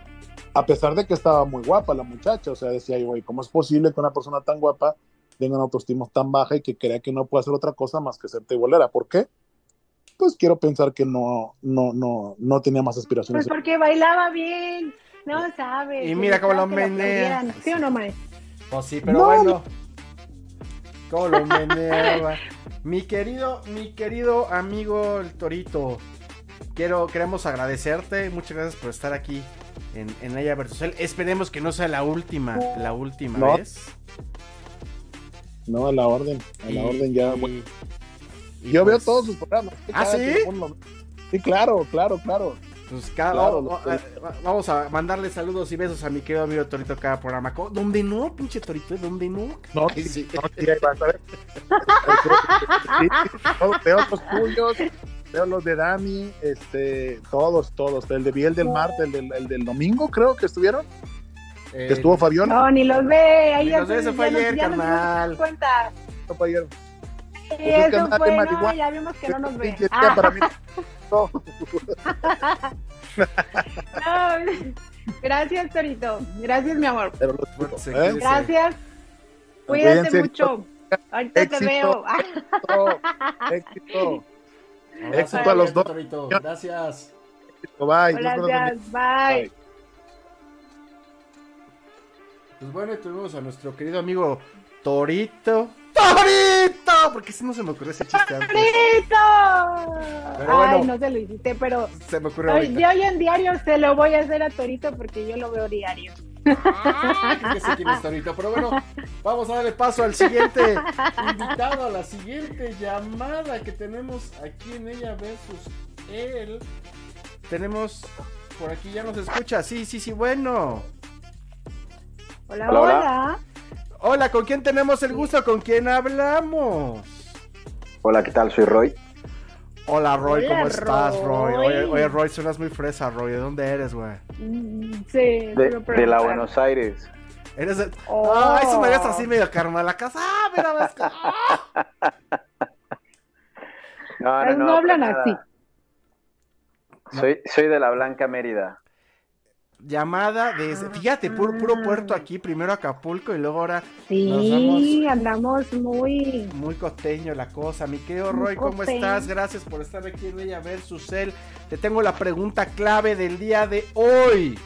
a pesar de que estaba muy guapa la muchacha, o sea, decía güey, ¿cómo es posible que una persona tan guapa tenga una autoestima tan baja y que crea que no puede hacer otra cosa más que ser tebolera? ¿Por qué? Pues quiero pensar que no, no, no, no tenía más aspiraciones. Pues porque bailaba bien, no sabes. Y mira cómo lo menea. ¿Sí o no, Mae? Pues sí, pero bueno. Cómo lo meneaba. mi querido, mi querido amigo el Torito, quiero, queremos agradecerte, muchas gracias por estar aquí en, en ella versus él. Esperemos que no sea la última, la última vez. No, a la orden, a la orden ya. yo veo pues todos sus programas. ¿Ah, sí? Sí, claro, claro, claro. Pues vamos a mandarle saludos y besos a mi querido amigo Torito cada programa. ¿Dónde no, pinche Torito? ¿Dónde no? No, sí, sí, no, sí, vas a ver. veo los tuyos, veo los de Dami, este, todos, todos. El de Biel del Marte, el del, el del domingo, creo que estuvieron. Que eh, estuvo Fabián. No, ni los ve. Ahí ni los ve, se fue ayer, carnal. cuenta. No fue ayer. Pues eso fue, no, ya vimos que no nos ve. Ah. Para mí. No. no. Gracias, Torito. Gracias, mi amor. Pero ¿eh? Gracias. Cuídate mucho. Ahorita éxito, te veo. Éxito. Éxito a los dos. Gracias. Bye. Gracias. Bye. Pues bueno, tuvimos a nuestro querido amigo Torito. ¡Torito! Porque si no se me ocurrió ese chiste antes. ¡Torito! Ay, no se lo hiciste, pero. Se me ocurrió. Hoy, yo hoy en diario se lo voy a hacer a Torito porque yo lo veo diario. Ah, sé quién es Torito, pero bueno, vamos a darle paso al siguiente invitado, a la siguiente llamada que tenemos aquí en ella versus él. Tenemos por aquí, ya nos escucha. Sí, sí, sí, bueno. Hola, hola. Hola, ¿con quién tenemos el gusto? ¿Con quién hablamos? Hola, ¿qué tal? Soy Roy. Hola Roy, ¿cómo estás, Roy? Oye, Roy, suenas muy fresa, Roy. ¿De dónde eres, güey? Mm, sí, de, la Buenos Aires. Eres de... Oh. Ah, eso me ves así medio karma la casa. Ah, mira, ves. no, no, no, hablan así. Soy, soy de la Blanca Mérida llamada desde, fíjate, puro, puro puerto aquí, primero Acapulco y luego ahora sí, andamos muy muy costeño la cosa. Mi querido Roy, ¿cómo estás? Gracias por estar aquí en Ella Versus Él. Te tengo la pregunta clave del día de hoy.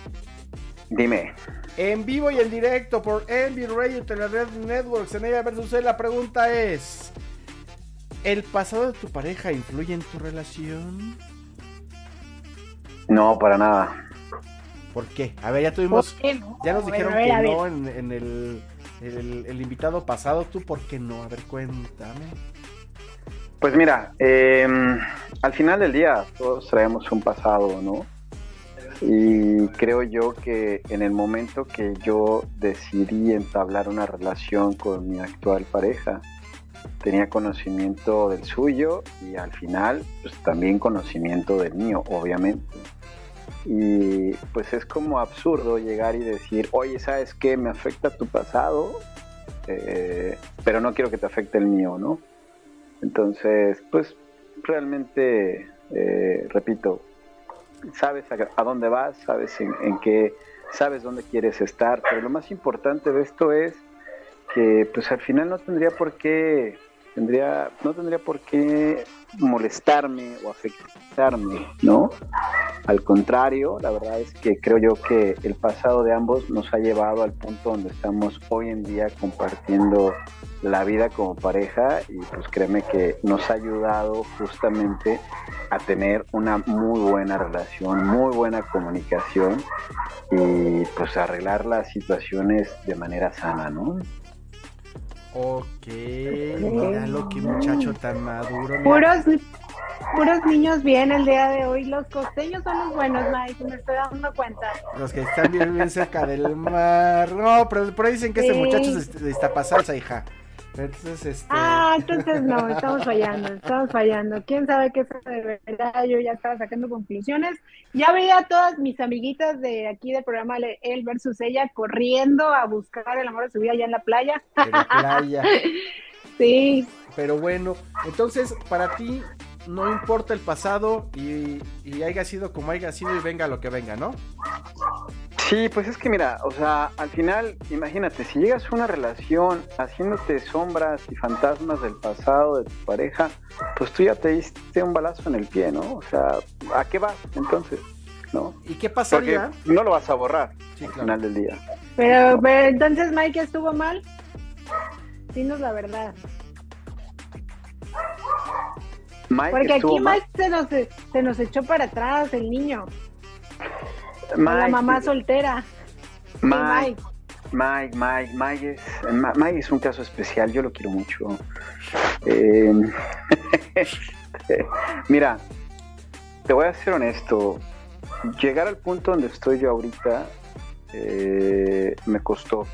Dime. En vivo y en directo por Envy Radio Telered Networks en Ella Versus Él, la pregunta es ¿El pasado de tu pareja influye en tu relación? No, para nada. ¿Por qué? A ver, ya tuvimos. Ya nos dijeron que no en, el, invitado pasado. ¿Tú por qué no? A ver, cuéntame. Pues mira, em, al final del día todos traemos un pasado, ¿no? Y creo yo que en el momento que yo decidí entablar una relación con mi actual pareja, tenía conocimiento del suyo y al final pues también conocimiento del mío, obviamente. Y pues es como absurdo llegar y decir, oye, ¿sabes qué? Me afecta tu pasado. eh, pero no quiero que te afecte el mío, ¿no? Entonces, pues realmente, eh, repito, sabes a, dónde vas, sabes en, qué, sabes dónde quieres estar, pero lo más importante de esto es que pues al final no tendría por qué tendría, no tendría por qué molestarme o afectarme, ¿no? Al contrario, la verdad es que creo yo que el pasado de ambos nos ha llevado al punto donde estamos hoy en día compartiendo la vida como pareja y pues créeme que nos ha ayudado justamente a tener una muy buena relación, muy buena comunicación y pues arreglar las situaciones de manera sana, ¿no? Ok, mira lo que muchacho tan maduro. Puros, puros niños bien el día de hoy. Los costeños son los buenos, Mike, me estoy dando cuenta. Los que están bien, bien cerca del mar. No, pero por ahí dicen que este muchacho es de Iztapasalsa, hija. Entonces, este... Ah, entonces no, estamos fallando, estamos fallando. ¿Quién sabe qué fue de verdad? Yo ya estaba sacando conclusiones. Ya veía a todas mis amiguitas de aquí del programa Él versus Ella corriendo a buscar el amor de su vida allá en la playa. En la playa. sí. Pero bueno, entonces, para ti, no importa el pasado y, y haya sido como haya sido y venga lo que venga, ¿no? Sí, pues es que mira, o sea, al final, imagínate, si llegas a una relación haciéndote sombras y fantasmas del pasado de tu pareja, pues tú ya te diste un balazo en el pie, ¿no? O sea, ¿a qué vas entonces? ¿No? ¿Y qué pasaría? no lo vas a borrar al final del día. Pero, pero entonces Mike estuvo mal. Dinos la verdad. Mike Porque aquí Mike se nos, se nos echó para atrás el niño la mamá soltera. Mike, Mike, Mike, Mike, es, Mike es un caso especial, yo lo quiero mucho. Eh, mira, te voy a ser honesto, llegar al punto donde estoy yo ahorita eh, me costó,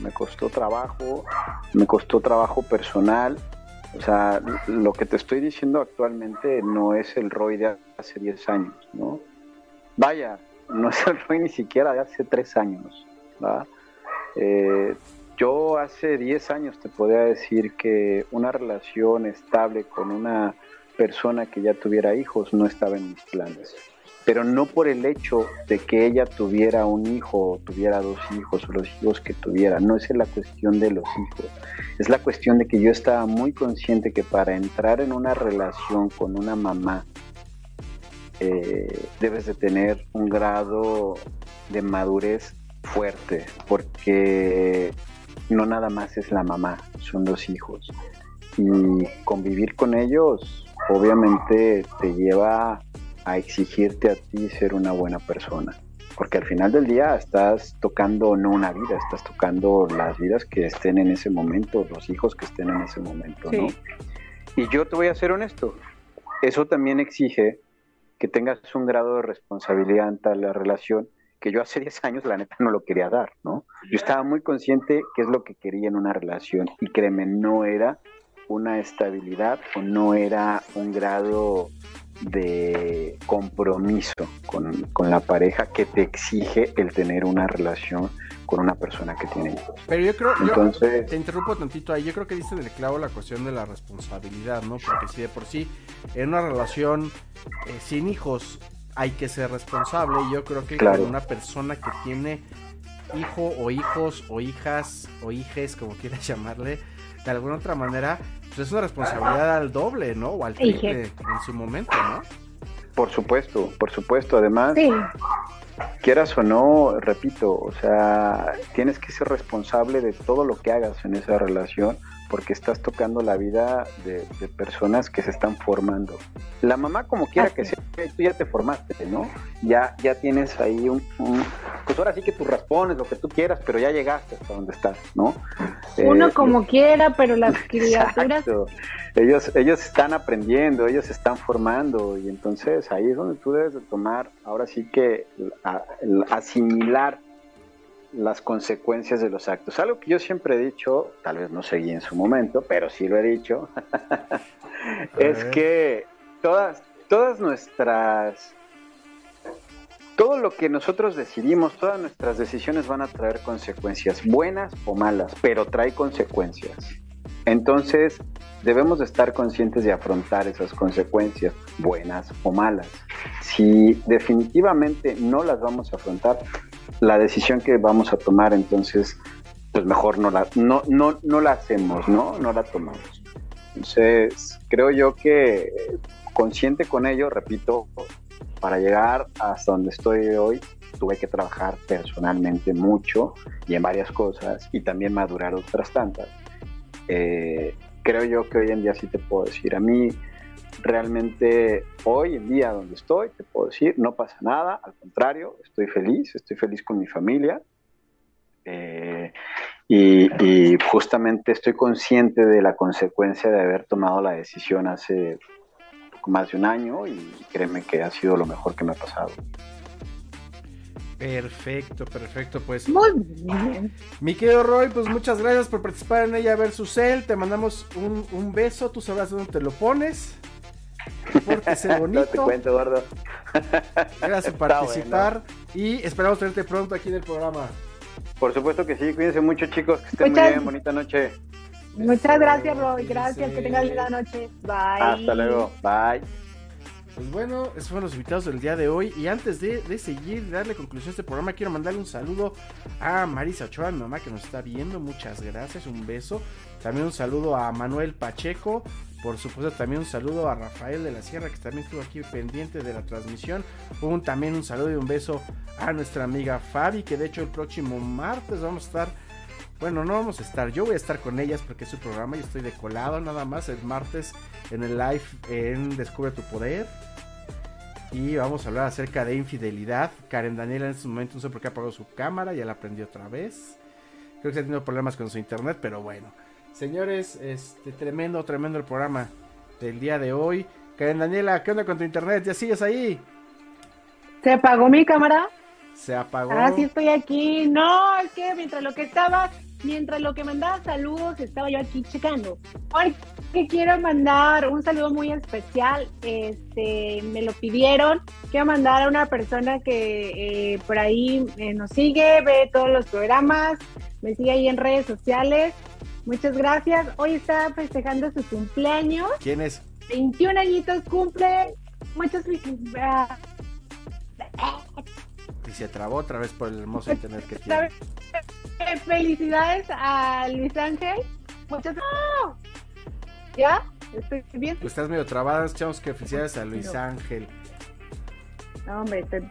me costó trabajo, me costó trabajo personal. O sea, lo que te estoy diciendo actualmente no es el Roy de hace 10 años, ¿no? Vaya, no es el ni siquiera de hace tres años. Eh, yo hace 10 años te podría decir que una relación estable con una persona que ya tuviera hijos no estaba en mis planes. Pero no por el hecho de que ella tuviera un hijo o tuviera dos hijos o los hijos que tuviera. No es la cuestión de los hijos. Es la cuestión de que yo estaba muy consciente que para entrar en una relación con una mamá eh, debes de tener un grado de madurez fuerte, porque no nada más es la mamá, son los hijos. Y convivir con ellos obviamente te lleva a exigirte a ti ser una buena persona. Porque al final del día estás tocando no una vida, estás tocando las vidas que estén en ese momento, los hijos que estén en ese momento, ¿no? Y yo te voy a ser honesto, eso también exige que tengas un grado de responsabilidad ante la relación que yo hace 10 años la neta no lo quería dar, ¿no? Yo estaba muy consciente qué es lo que quería en una relación y créeme, no era una estabilidad o no era un grado de compromiso con, con, la pareja que te exige el tener una relación con una persona que tiene hijos. Pero yo creo, Entonces, te interrumpo tantito ahí, yo creo que dice del clavo la cuestión de la responsabilidad, ¿no? Porque si de por sí en una relación eh, sin hijos hay que ser responsable, y yo creo que con una persona que tiene hijo o hijos o hijas o hijes, como quieras llamarle, de alguna otra manera, pues es una responsabilidad al doble, ¿no? O al triple en su momento, ¿no? Por supuesto, por supuesto. Además, quieras o no, repito, o sea, tienes que ser responsable de todo lo que hagas en esa relación porque estás tocando la vida de, personas que se están formando. La mamá, como quiera que sea, tú ya te formaste, ¿no? Ya, ya tienes ahí un, Pues ahora sí que tú respondes lo que tú quieras, pero ya llegaste hasta donde estás, ¿no? Uno eh, como quiera, pero las criaturas... Ellos, ellos están aprendiendo, ellos están formando y entonces ahí es donde tú debes de tomar, ahora sí que asimilar las consecuencias de los actos. Algo que yo siempre he dicho, tal vez no seguí en su momento, pero sí lo he dicho, es que todas, todas nuestras todo lo que nosotros decidimos, todas nuestras decisiones van a traer consecuencias, buenas o malas, pero trae consecuencias. Entonces, debemos de estar conscientes de afrontar esas consecuencias, buenas o malas. Si definitivamente no las vamos a afrontar, la decisión que vamos a tomar, entonces, pues mejor no la, no, no, no la hacemos, ¿no? No la tomamos. Entonces, creo yo que consciente con ello, repito, para llegar hasta donde estoy hoy, tuve que trabajar personalmente mucho y en varias cosas y también madurar otras tantas. Eh, creo yo que hoy en día sí te puedo decir, a mí realmente hoy en día donde estoy, te puedo decir, no pasa nada, al contrario, estoy feliz, estoy feliz con mi familia. Eh, y, y, justamente estoy consciente de la consecuencia de haber tomado la decisión hace más de un año y créeme que ha sido lo mejor que me ha pasado. Perfecto, perfecto, pues. Muy bien. Mi querido Roy, pues muchas gracias por participar en ella versus él. Te mandamos un, un beso, tú sabrás dónde te lo pones. Pórtese bonito. no te cuento, gordo. Gracias por participar y esperamos tenerte pronto aquí en el programa. Por supuesto que sí, cuídense mucho chicos, que estén Muchas- muy bien, bonita noche. Muchas gracias, Roy. Gracias. Que tengas linda noche. Bye. Hasta luego, bye. Pues bueno, esos fueron los invitados del día de hoy. Y antes de, de seguir, de darle conclusión a este programa, quiero mandarle un saludo a Marisa Ochoa, mi mamá que nos está viendo. Muchas gracias, un beso. También un saludo a Manuel Pacheco. Por supuesto, también un saludo a Rafael de la Sierra, que también estuvo aquí pendiente de la transmisión. Un, también un saludo y un beso a nuestra amiga Fabi, que de hecho el próximo martes vamos a estar. Bueno, no vamos a estar, yo voy a estar con ellas porque es su programa y estoy de colado nada más el martes en el live en Descubre tu Poder. Y vamos a hablar acerca de infidelidad. Karen Daniela en este momento no sé por qué apagó su cámara, ya la prendió otra vez. Creo que está teniendo problemas con su internet, pero bueno. Señores, este tremendo, tremendo el programa del día de hoy. Karen Daniela, ¿qué onda con tu internet? ¿Ya sigues ahí? ¿Se apagó mi cámara? Se apagó. Ah, sí estoy aquí. No, es que mientras lo que estaba, mientras lo que mandaba saludos, estaba yo aquí checando. Que quiero mandar un saludo muy especial. Este, me lo pidieron. Quiero mandar a una persona que eh, por ahí eh, nos sigue, ve todos los programas, me sigue ahí en redes sociales. Muchas gracias. Hoy está festejando su cumpleaños. ¿Quién es? 21 añitos cumple. Muchas felicidades. Y se trabó otra vez por el hermoso internet que tiene. Felicidades a Luis Ángel. Muchas ¡Ah! ¿Ya? ¿Estoy bien? Pues estás medio trabada, escuchamos que felicidades a Luis Ángel. No, hombre. te-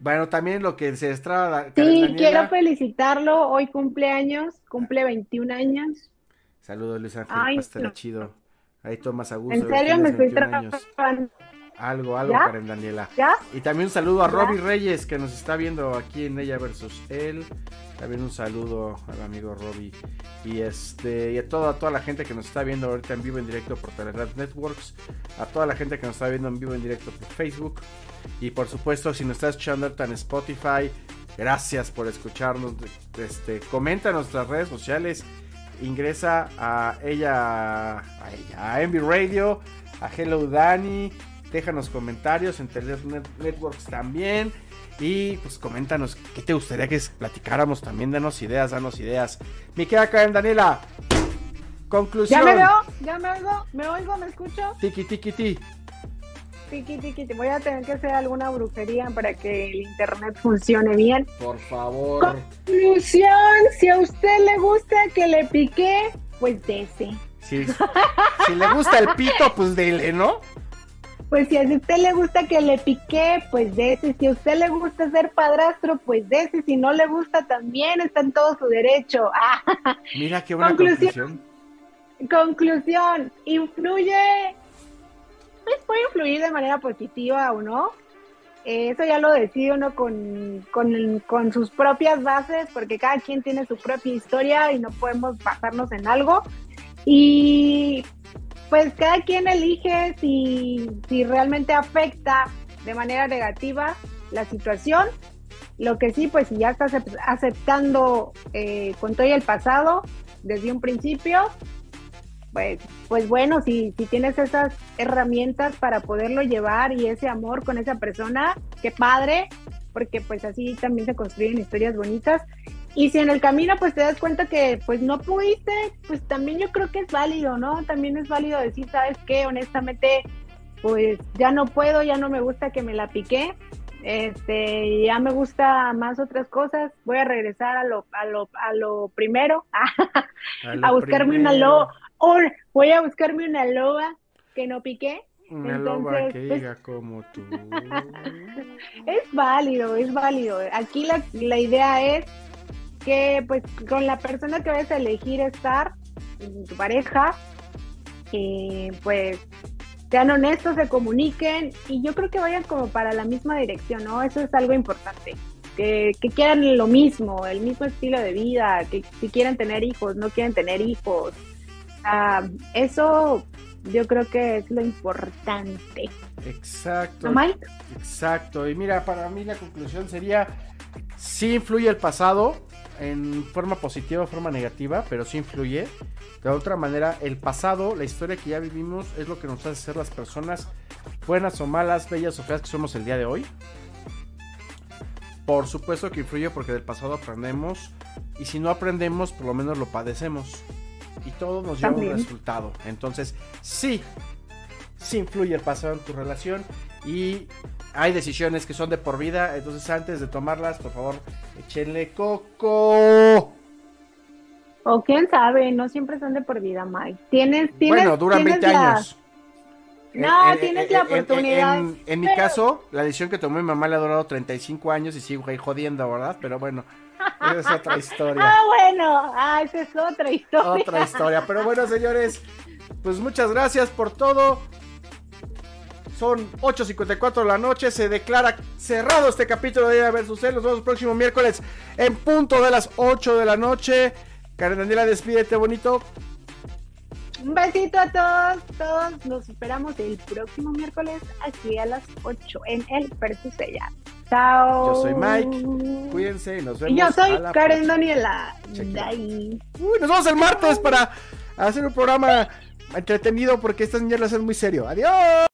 Bueno, también lo que se estrada. Sí, Daniela. quiero felicitarlo. Hoy cumpleaños. Cumple 21 años. Saludos Luis Ángel, Ay, no. chido. Ahí tomas a gusto. En serio, me estoy 21 años. trabajando. Algo, algo, ¿Ya? Karen Daniela. ¿Ya? Y también un saludo a. Robbie Reyes que nos está viendo aquí en Ella versus él. También un saludo al amigo Robbie. Y este y a toda, toda la gente que nos está viendo ahorita en vivo en directo por Telegram Networks. A toda la gente que nos está viendo en vivo en directo por Facebook. Y por supuesto, si nos estás escuchando ahorita en Spotify, gracias por escucharnos. Este, comenta en nuestras redes sociales. Ingresa a ella, a ella, a Envy Radio, a Hello Dani. Déjanos comentarios en Telegram Networks también. Y pues coméntanos qué te gustaría que platicáramos también. Danos ideas, danos ideas. Me queda acá en Daniela. Conclusión. ¿Ya me veo? ¿Ya me oigo? ¿Me oigo? ¿Me escucho? Tiki tiki ti. Tiki, tiki, te voy a tener que hacer alguna brujería para que el internet funcione bien. Por favor. Conclusión, si a usted le gusta que le pique, pues dese. Si le gusta el pito, pues dele, ¿no? Pues si a usted le gusta que le pique, pues dese. Si a usted le gusta ser padrastro, pues dese. Si no le gusta también, está en todo su derecho. Ah, Mira qué buena Conclusión. conclusión. conclusión, influye, pues puede influir de manera positiva o no. Eh, Eso ya lo decide uno con, con, con sus propias bases, porque cada quien tiene su propia historia y no podemos basarnos en algo. Y pues cada quien elige si, si realmente afecta de manera negativa la situación. Lo que sí, pues si ya estás acep- aceptando eh, con todo el pasado desde un principio, pues pues bueno, si, si tienes esas herramientas para poderlo llevar y ese amor con esa persona, qué padre, porque pues así también se construyen historias bonitas. Y si en el camino pues te das cuenta que pues no pudiste, pues también yo creo que es válido, ¿no? También es válido decir, ¿sabes qué? Honestamente, pues ya no puedo, ya no me gusta que me la piqué, este, ya me gusta más otras cosas, voy a regresar a lo, a lo, a lo primero, a, buscarme una loba, voy a buscarme una loba que no piqué. Una loba que pues, diga como tú. es válido, es válido. Aquí la, la idea es que pues con la persona que vayas a elegir estar, tu pareja, eh, pues sean honestos, se comuniquen y yo creo que vayan como para la misma dirección, ¿no? Eso es algo importante. Que, que quieran lo mismo, el mismo estilo de vida, que si quieren tener hijos, no quieren tener hijos. eso yo creo que es lo importante. Exacto. ¿No, Mike? Exacto. Y mira, para mí la conclusión sería, sí influye el pasado, en forma positiva o forma negativa, pero sí influye. De otra manera, el pasado, la historia que ya vivimos, es lo que nos hace ser las personas buenas o malas, bellas o feas que somos el día de hoy. Por supuesto que influye porque del pasado aprendemos y si no aprendemos, por lo menos lo padecemos. Y todo nos lleva a un resultado. Entonces, sí, sí influye el pasado en tu relación y hay decisiones que son de por vida, entonces antes de tomarlas, por favor, échenle coco. O quién sabe, no siempre son de por vida, Mike. Tienes, tienes Bueno, duran 20 años. No, tienes la oportunidad. En, mi caso, la decisión que tomó mi mamá le ha durado 35 años y sigo ahí jodiendo, ¿verdad? Pero bueno, esa es otra historia. Ah, bueno, ah, esa es otra historia. Otra historia. Pero bueno, señores, pues muchas gracias por todo. Son 8.54 de la noche. Se declara cerrado este capítulo de Ella vs. Él. Nos vemos el próximo miércoles en punto de las 8 de la noche. Karen Daniela, despídete bonito. Un besito a todos, todos. Nos esperamos el próximo miércoles aquí a las 8 en el Versus Ella. Chao. Yo soy Mike. Cuídense y nos vemos. Y yo soy Karen Daniela. Uy, nos vemos el martes para hacer un programa entretenido porque estas niñas lo hacen muy serio. Adiós.